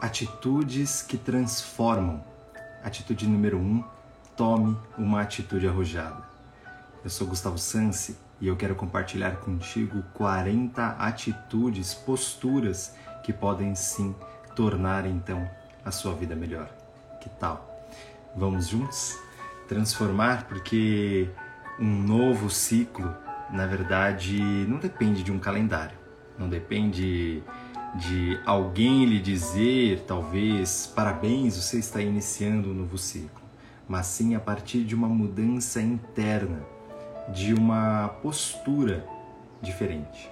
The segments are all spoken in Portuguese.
Atitudes que transformam. Atitude número 1: um, tome uma atitude arrojada. Eu sou Gustavo Sansi e eu quero compartilhar contigo 40 atitudes, posturas que podem sim tornar então a sua vida melhor. Que tal? Vamos juntos transformar porque um novo ciclo, na verdade, não depende de um calendário, não depende de alguém lhe dizer, talvez, parabéns, você está iniciando um novo ciclo, mas sim a partir de uma mudança interna, de uma postura diferente.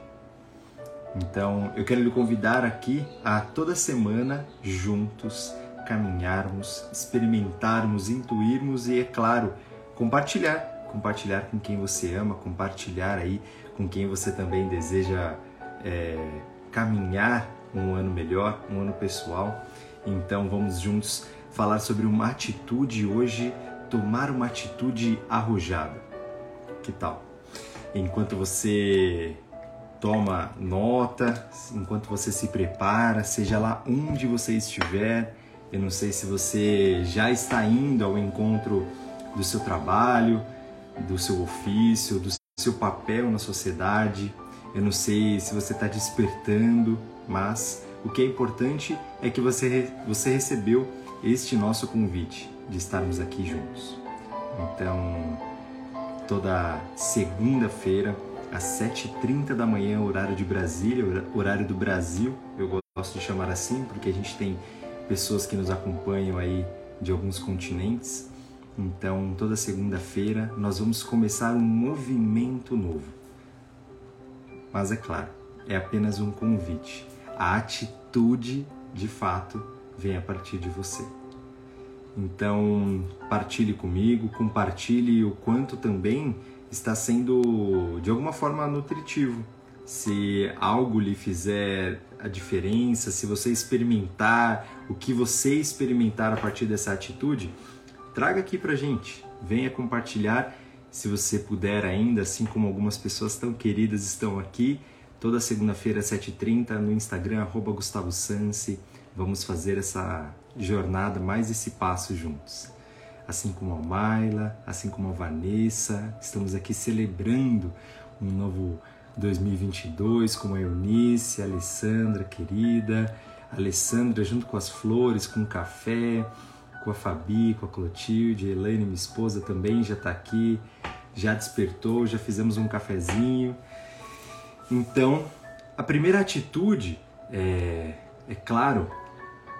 Então, eu quero lhe convidar aqui a toda semana juntos caminharmos, experimentarmos, intuirmos e, é claro, compartilhar. Compartilhar com quem você ama, compartilhar aí com quem você também deseja é, caminhar um ano melhor, um ano pessoal. Então vamos juntos falar sobre uma atitude hoje, tomar uma atitude arrojada. Que tal? Enquanto você toma nota, enquanto você se prepara, seja lá onde você estiver, eu não sei se você já está indo ao encontro do seu trabalho, do seu ofício, do seu papel na sociedade, eu não sei se você está despertando, mas o que é importante é que você, você recebeu este nosso convite de estarmos aqui juntos. Então, toda segunda-feira, às 7h30 da manhã, horário de Brasília, horário do Brasil, eu gosto de chamar assim, porque a gente tem pessoas que nos acompanham aí de alguns continentes. Então, toda segunda-feira, nós vamos começar um movimento novo mas é claro, é apenas um convite. A atitude, de fato, vem a partir de você. Então, partilhe comigo, compartilhe o quanto também está sendo de alguma forma nutritivo. Se algo lhe fizer a diferença, se você experimentar o que você experimentar a partir dessa atitude, traga aqui pra gente. Venha compartilhar se você puder ainda, assim como algumas pessoas tão queridas estão aqui, toda segunda-feira às 7h30 no Instagram, arroba Gustavo Sansi, vamos fazer essa jornada, mais esse passo juntos. Assim como a Maila, assim como a Vanessa, estamos aqui celebrando um novo 2022 com a Eunice, a Alessandra querida, a Alessandra junto com as flores, com o café, com a Fabi, com a Clotilde, a Elaine, minha esposa, também já está aqui, já despertou, já fizemos um cafezinho. Então, a primeira atitude é, é claro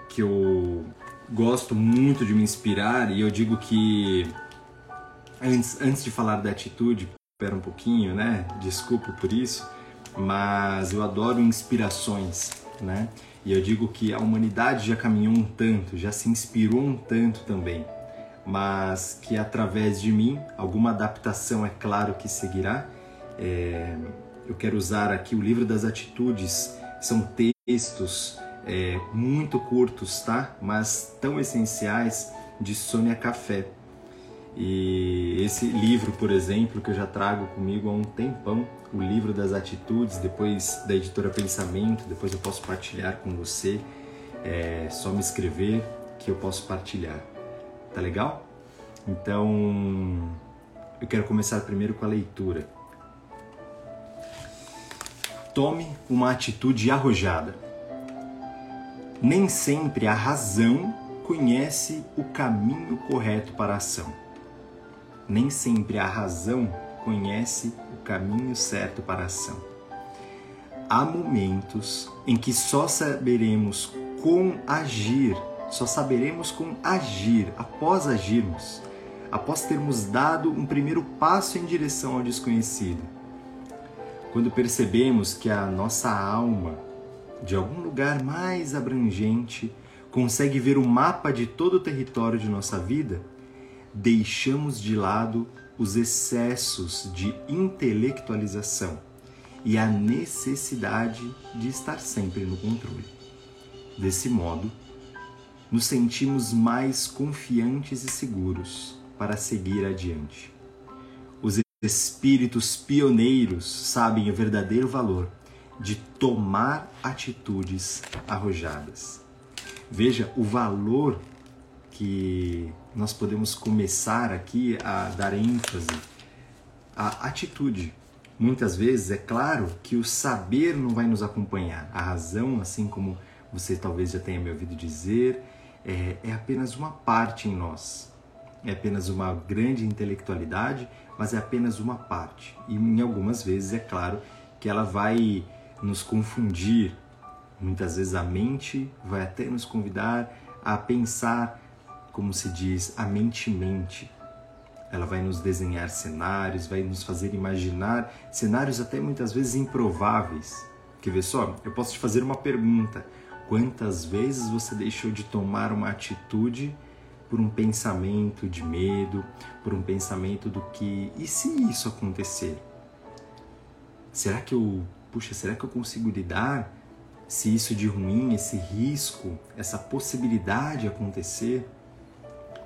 que eu gosto muito de me inspirar e eu digo que antes, antes de falar da atitude, espera um pouquinho, né? Desculpe por isso, mas eu adoro inspirações, né? E eu digo que a humanidade já caminhou um tanto, já se inspirou um tanto também, mas que através de mim, alguma adaptação é claro que seguirá. É, eu quero usar aqui o livro das atitudes, são textos é, muito curtos, tá? Mas tão essenciais de Sônia Café. E esse livro, por exemplo, que eu já trago comigo há um tempão, o livro das atitudes, depois da editora Pensamento, depois eu posso partilhar com você. É só me escrever que eu posso partilhar. Tá legal? Então, eu quero começar primeiro com a leitura. Tome uma atitude arrojada. Nem sempre a razão conhece o caminho correto para a ação nem sempre a razão conhece o caminho certo para a ação. Há momentos em que só saberemos como agir, só saberemos como agir após agirmos, após termos dado um primeiro passo em direção ao desconhecido. Quando percebemos que a nossa alma, de algum lugar mais abrangente, consegue ver o mapa de todo o território de nossa vida, deixamos de lado os excessos de intelectualização e a necessidade de estar sempre no controle. Desse modo, nos sentimos mais confiantes e seguros para seguir adiante. Os espíritos pioneiros sabem o verdadeiro valor de tomar atitudes arrojadas. Veja o valor que nós podemos começar aqui a dar ênfase à atitude. Muitas vezes é claro que o saber não vai nos acompanhar, a razão, assim como você talvez já tenha me ouvido dizer, é, é apenas uma parte em nós. É apenas uma grande intelectualidade, mas é apenas uma parte. E em algumas vezes, é claro, que ela vai nos confundir. Muitas vezes a mente vai até nos convidar a pensar, como se diz, a mente-mente. Ela vai nos desenhar cenários, vai nos fazer imaginar cenários até muitas vezes improváveis. Quer ver só? Eu posso te fazer uma pergunta. Quantas vezes você deixou de tomar uma atitude por um pensamento de medo, por um pensamento do que e se isso acontecer? Será que eu, puxa, será que eu consigo lidar se isso de ruim, esse risco, essa possibilidade acontecer?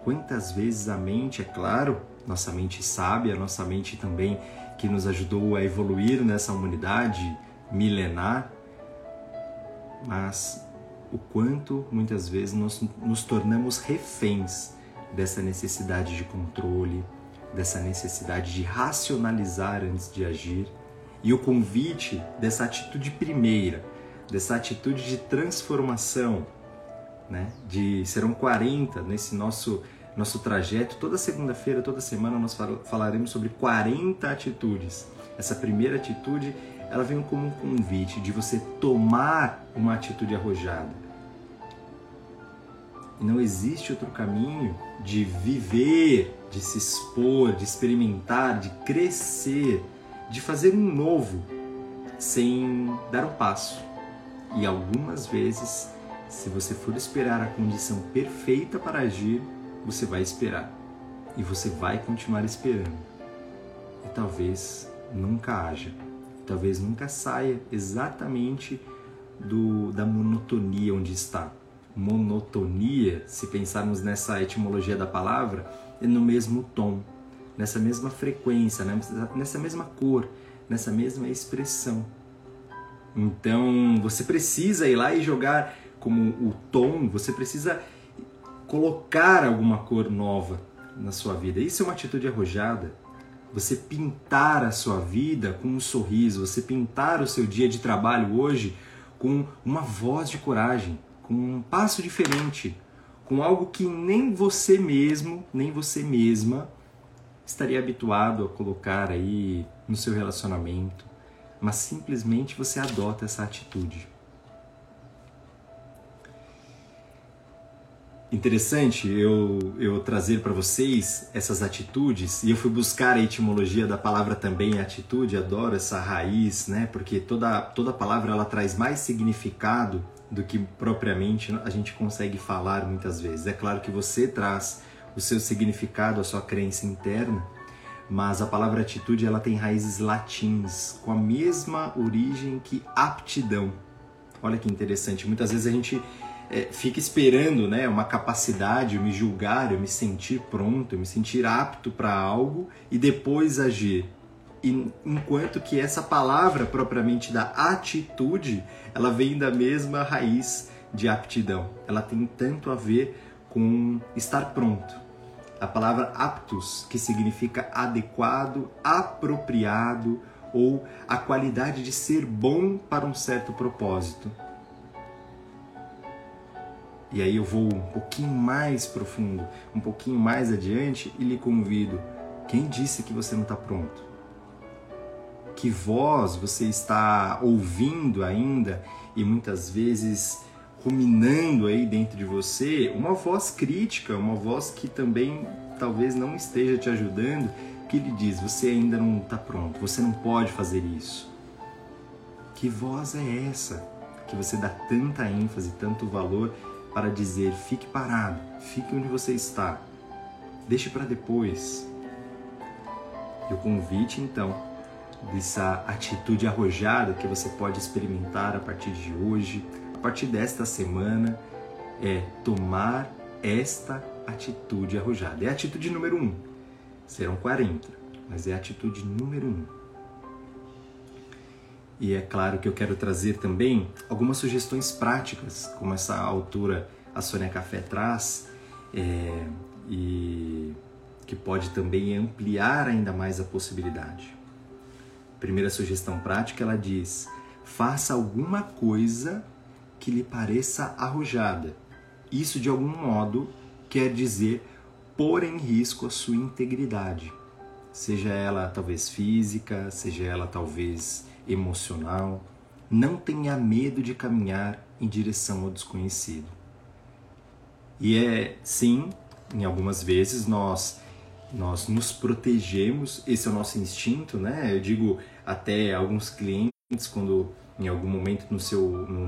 Quantas vezes a mente, é claro, nossa mente sábia, nossa mente também que nos ajudou a evoluir nessa humanidade milenar, mas o quanto muitas vezes nós nos tornamos reféns dessa necessidade de controle, dessa necessidade de racionalizar antes de agir. E o convite dessa atitude primeira, dessa atitude de transformação, né? De serão 40 nesse nosso nosso trajeto. Toda segunda-feira, toda semana nós falaremos sobre 40 atitudes. Essa primeira atitude ela vem como um convite de você tomar uma atitude arrojada. E não existe outro caminho de viver, de se expor, de experimentar, de crescer, de fazer um novo sem dar um passo. E algumas vezes, se você for esperar a condição perfeita para agir, você vai esperar. E você vai continuar esperando. E talvez nunca haja talvez nunca saia exatamente do, da monotonia onde está. Monotonia, se pensarmos nessa etimologia da palavra, é no mesmo tom, nessa mesma frequência, né? nessa mesma cor, nessa mesma expressão. Então você precisa ir lá e jogar como o tom, você precisa colocar alguma cor nova na sua vida. Isso é uma atitude arrojada você pintar a sua vida com um sorriso, você pintar o seu dia de trabalho hoje com uma voz de coragem, com um passo diferente, com algo que nem você mesmo, nem você mesma estaria habituado a colocar aí no seu relacionamento, mas simplesmente você adota essa atitude. Interessante eu, eu trazer para vocês essas atitudes e eu fui buscar a etimologia da palavra também atitude adoro essa raiz né? Porque toda toda palavra ela traz mais significado do que propriamente a gente consegue falar muitas vezes. É claro que você traz o seu significado a sua crença interna mas a palavra atitude ela tem raízes latins com a mesma origem que aptidão. Olha que interessante. Muitas vezes a gente é, fica esperando né, uma capacidade, eu me julgar, eu me sentir pronto, eu me sentir apto para algo e depois agir. Enquanto que essa palavra propriamente da atitude, ela vem da mesma raiz de aptidão. Ela tem tanto a ver com estar pronto. A palavra aptus, que significa adequado, apropriado ou a qualidade de ser bom para um certo propósito. E aí eu vou um pouquinho mais profundo, um pouquinho mais adiante e lhe convido. Quem disse que você não está pronto? Que voz você está ouvindo ainda e muitas vezes ruminando aí dentro de você? Uma voz crítica, uma voz que também talvez não esteja te ajudando, que lhe diz: você ainda não está pronto, você não pode fazer isso. Que voz é essa que você dá tanta ênfase, tanto valor para dizer: fique parado, fique onde você está, deixe para depois. E o convite, então, dessa atitude arrojada que você pode experimentar a partir de hoje, a partir desta semana, é tomar esta atitude arrojada. É a atitude número um. Serão 40, mas é a atitude número um. E é claro que eu quero trazer também algumas sugestões práticas, como essa autora, a Sônia Café, traz, é, e que pode também ampliar ainda mais a possibilidade. Primeira sugestão prática, ela diz: faça alguma coisa que lhe pareça arrojada. Isso, de algum modo, quer dizer pôr em risco a sua integridade, seja ela talvez física, seja ela talvez emocional. Não tenha medo de caminhar em direção ao desconhecido. E é sim, em algumas vezes nós nós nos protegemos, esse é o nosso instinto, né? Eu digo até alguns clientes quando em algum momento no seu no,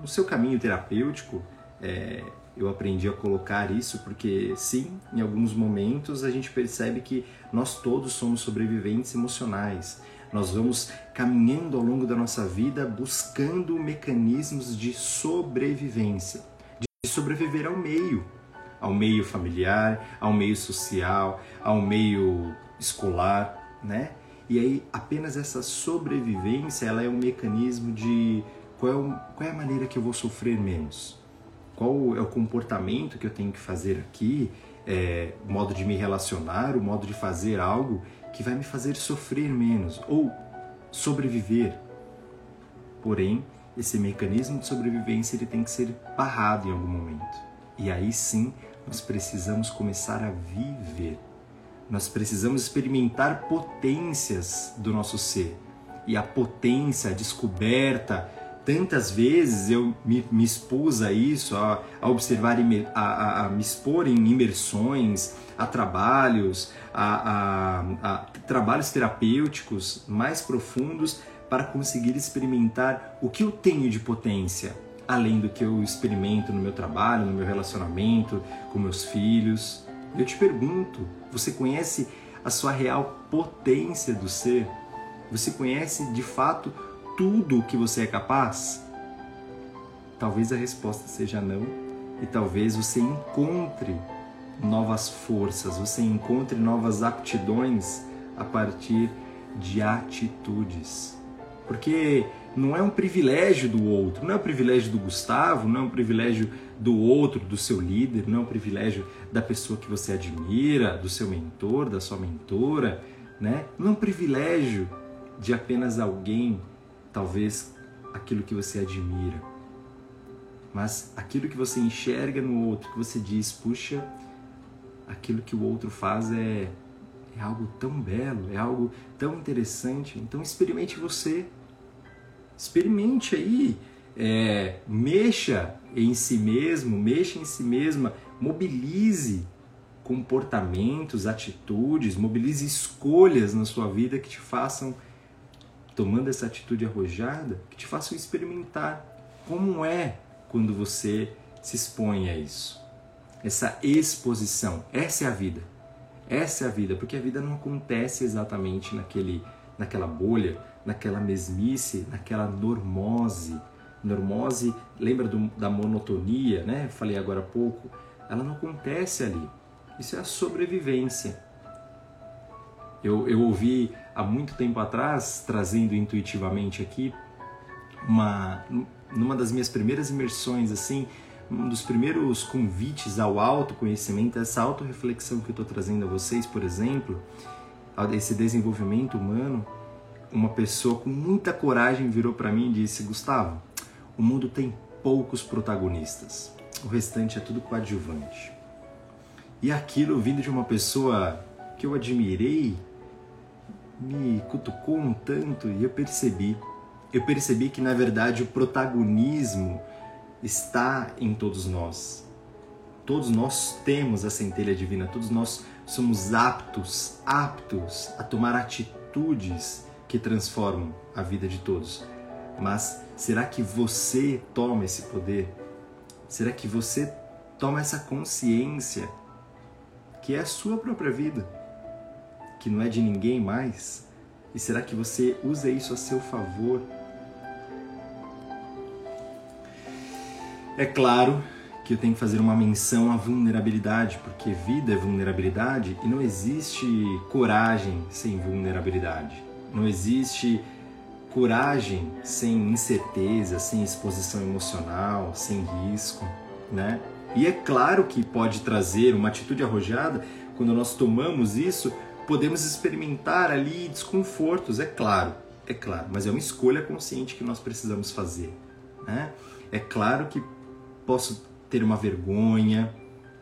no seu caminho terapêutico é, eu aprendi a colocar isso porque sim, em alguns momentos a gente percebe que nós todos somos sobreviventes emocionais. Nós vamos caminhando ao longo da nossa vida buscando mecanismos de sobrevivência, de sobreviver ao meio, ao meio familiar, ao meio social, ao meio escolar, né? E aí apenas essa sobrevivência, ela é um mecanismo de qual é, qual é a maneira que eu vou sofrer menos qual é o comportamento que eu tenho que fazer aqui, é, o modo de me relacionar, o modo de fazer algo que vai me fazer sofrer menos ou sobreviver. Porém, esse mecanismo de sobrevivência ele tem que ser barrado em algum momento. E aí sim, nós precisamos começar a viver. Nós precisamos experimentar potências do nosso ser. E a potência, a descoberta, tantas vezes eu me, me expus a isso, a, a observar, a, a, a, me expor em imersões, a trabalhos, a, trabalhos terapêuticos mais profundos para conseguir experimentar o que eu tenho de potência, além do que eu experimento no meu trabalho, no meu relacionamento com meus filhos. Eu te pergunto, você conhece a sua real potência do ser? Você conhece de fato tudo o que você é capaz? Talvez a resposta seja não, e talvez você encontre novas forças, você encontre novas aptidões a partir de atitudes. Porque não é um privilégio do outro, não é um privilégio do Gustavo, não é um privilégio do outro, do seu líder, não é um privilégio da pessoa que você admira, do seu mentor, da sua mentora, né? Não é um privilégio de apenas alguém talvez aquilo que você admira, mas aquilo que você enxerga no outro, que você diz, puxa, aquilo que o outro faz é, é algo tão belo, é algo tão interessante. Então experimente você, experimente aí, é, mexa em si mesmo, mexa em si mesma, mobilize comportamentos, atitudes, mobilize escolhas na sua vida que te façam tomando essa atitude arrojada que te façam experimentar como é quando você se expõe a isso. Essa exposição, essa é a vida. Essa é a vida, porque a vida não acontece exatamente naquele, naquela bolha, naquela mesmice, naquela normose. Normose, lembra do, da monotonia, né? Falei agora há pouco. Ela não acontece ali. Isso é a sobrevivência. Eu, eu ouvi há muito tempo atrás, trazendo intuitivamente aqui, uma, numa das minhas primeiras imersões, assim, um dos primeiros convites ao autoconhecimento, essa autorreflexão que eu estou trazendo a vocês, por exemplo, esse desenvolvimento humano, uma pessoa com muita coragem virou para mim e disse: Gustavo, o mundo tem poucos protagonistas, o restante é tudo coadjuvante. E aquilo vindo de uma pessoa que eu admirei me cutucou um tanto e eu percebi. Eu percebi que na verdade o protagonismo está em todos nós. Todos nós temos a centelha divina, todos nós somos aptos, aptos a tomar atitudes que transformam a vida de todos. Mas será que você toma esse poder? Será que você toma essa consciência que é a sua própria vida? Que não é de ninguém mais? E será que você usa isso a seu favor? É claro que eu tenho que fazer uma menção à vulnerabilidade, porque vida é vulnerabilidade e não existe coragem sem vulnerabilidade. Não existe coragem sem incerteza, sem exposição emocional, sem risco, né? E é claro que pode trazer uma atitude arrojada, quando nós tomamos isso, podemos experimentar ali desconfortos, é claro, é claro, mas é uma escolha consciente que nós precisamos fazer, né? É claro que posso ter uma vergonha,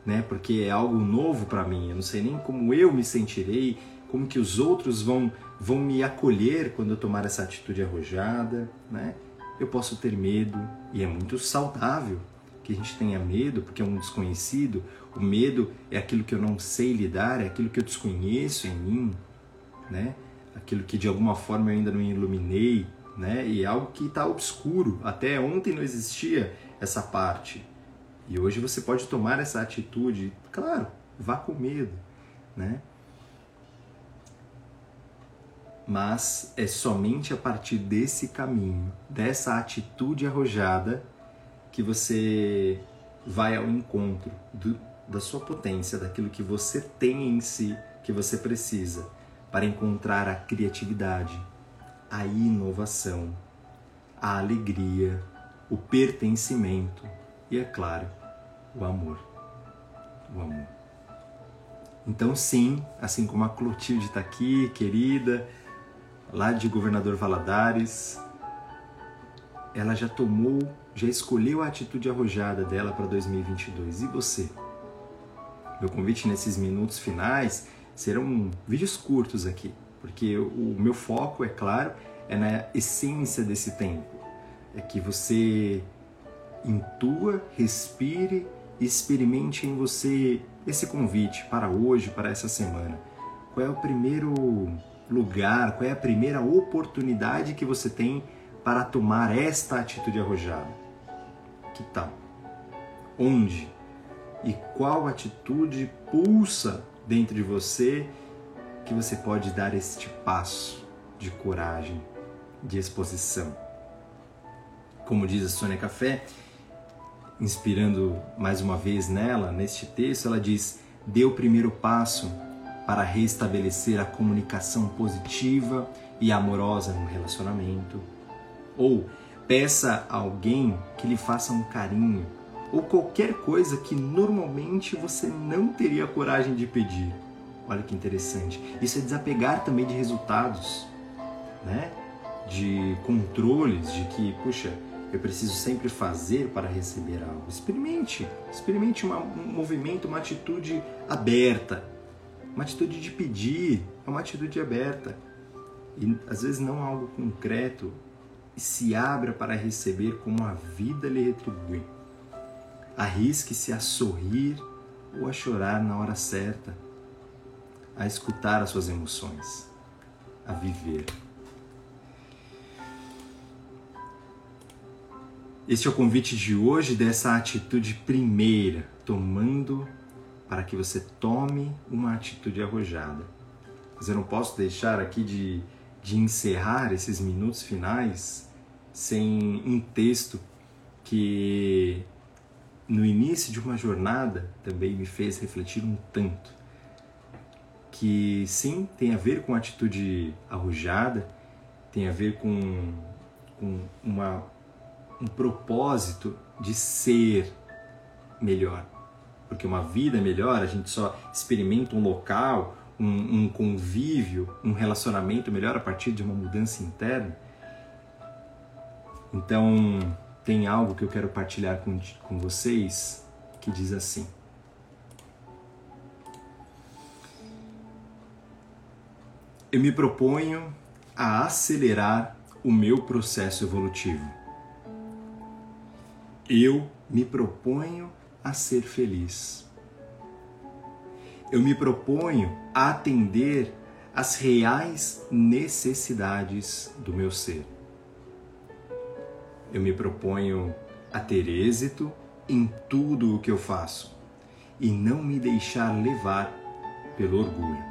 né? Porque é algo novo para mim, eu não sei nem como eu me sentirei, como que os outros vão vão me acolher quando eu tomar essa atitude arrojada, né? Eu posso ter medo e é muito saudável que a gente tenha medo, porque é um desconhecido. O medo é aquilo que eu não sei lidar, é aquilo que eu desconheço em mim, né? Aquilo que de alguma forma eu ainda não iluminei, né? E é algo que está obscuro. Até ontem não existia essa parte. E hoje você pode tomar essa atitude, claro, vá com medo, né? mas é somente a partir desse caminho, dessa atitude arrojada, que você vai ao encontro do, da sua potência, daquilo que você tem em si, que você precisa, para encontrar a criatividade, a inovação, a alegria, o pertencimento e, é claro, o amor. O amor. Então, sim, assim como a Clotilde está aqui, querida, lá de Governador Valadares, ela já tomou, já escolheu a atitude arrojada dela para 2022. E você? Meu convite nesses minutos finais serão vídeos curtos aqui, porque o meu foco, é claro, é na essência desse tempo. É que você intua, respire e experimente em você esse convite para hoje, para essa semana. Qual é o primeiro lugar, qual é a primeira oportunidade que você tem para tomar esta atitude arrojada? Que tal? Onde? E qual atitude pulsa dentro de você que você pode dar este passo de coragem, de exposição? Como diz a Sônia Café, inspirando mais uma vez nela, neste texto, ela diz: dê o primeiro passo para restabelecer a comunicação positiva e amorosa no relacionamento. Ou peça a alguém que lhe faça um carinho ou qualquer coisa que normalmente você não teria coragem de pedir. Olha que interessante. Isso é desapegar também de resultados, né? De controles, de que, puxa, eu preciso sempre fazer para receber algo. Experimente, experimente uma, um movimento, uma atitude aberta, uma atitude de pedir, é uma atitude aberta. E às vezes não algo concreto, e se abra para receber como a vida lhe retribui. Arrisque-se a sorrir ou a chorar na hora certa, a escutar as suas emoções, a viver. Este é o convite de hoje dessa atitude primeira, tomando para que você tome uma atitude arrojada. Mas eu não posso deixar aqui de, de encerrar esses minutos finais sem um texto que no início de uma jornada também me fez refletir um tanto. Que sim, tem a ver com atitude arrojada, tem a ver com, com uma, um propósito de ser melhor porque uma vida melhor, a gente só experimenta um local, um, um convívio, um relacionamento melhor a partir de uma mudança interna. Então, tem algo que eu quero partilhar com, com vocês que diz assim. Eu me proponho a acelerar o meu processo evolutivo. Eu me proponho a ser feliz. Eu me proponho a atender às reais necessidades do meu ser. Eu me proponho a ter êxito em tudo o que eu faço e não me deixar levar pelo orgulho.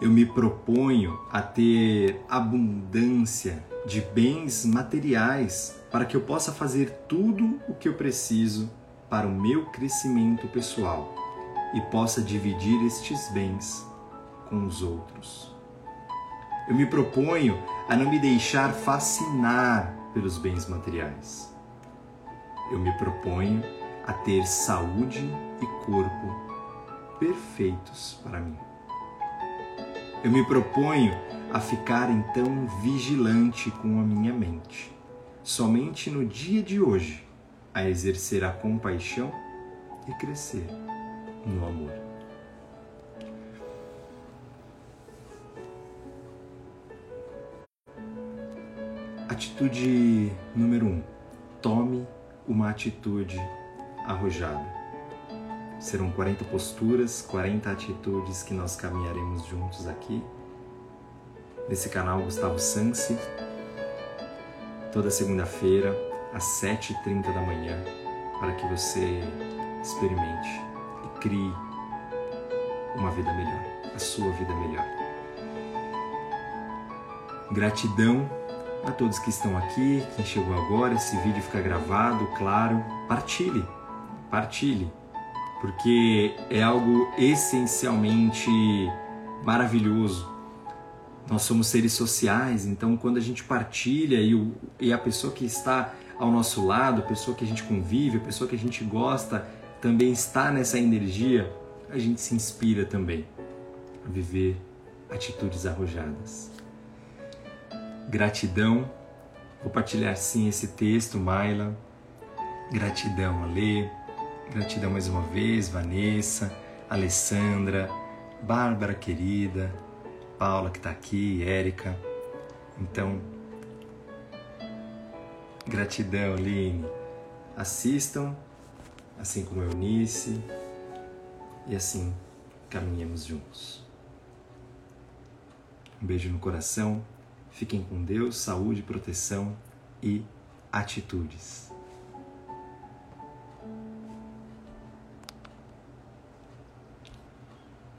Eu me proponho a ter abundância de bens materiais para que eu possa fazer tudo o que eu preciso para o meu crescimento pessoal e possa dividir estes bens com os outros. Eu me proponho a não me deixar fascinar pelos bens materiais. Eu me proponho a ter saúde e corpo perfeitos para mim. Eu me proponho a ficar então vigilante com a minha mente, somente no dia de hoje, a exercer a compaixão e crescer no amor. Atitude número um: tome uma atitude arrojada. Serão 40 posturas, 40 atitudes que nós caminharemos juntos aqui. Nesse canal Gustavo Sansi, toda segunda-feira, às 7h30 da manhã, para que você experimente crie uma vida melhor, a sua vida melhor. Gratidão a todos que estão aqui, quem chegou agora, esse vídeo fica gravado, claro. Partilhe, partilhe porque é algo essencialmente maravilhoso. Nós somos seres sociais, então quando a gente partilha e, o, e a pessoa que está ao nosso lado, a pessoa que a gente convive, a pessoa que a gente gosta, também está nessa energia, a gente se inspira também a viver atitudes arrojadas. Gratidão. Vou partilhar sim esse texto, Maila. Gratidão, Ale. Gratidão mais uma vez, Vanessa, Alessandra, Bárbara querida, Paula que está aqui, Érica. Então, gratidão, Line. Assistam, assim como Eunice, e assim caminhemos juntos. Um beijo no coração, fiquem com Deus, saúde, proteção e atitudes.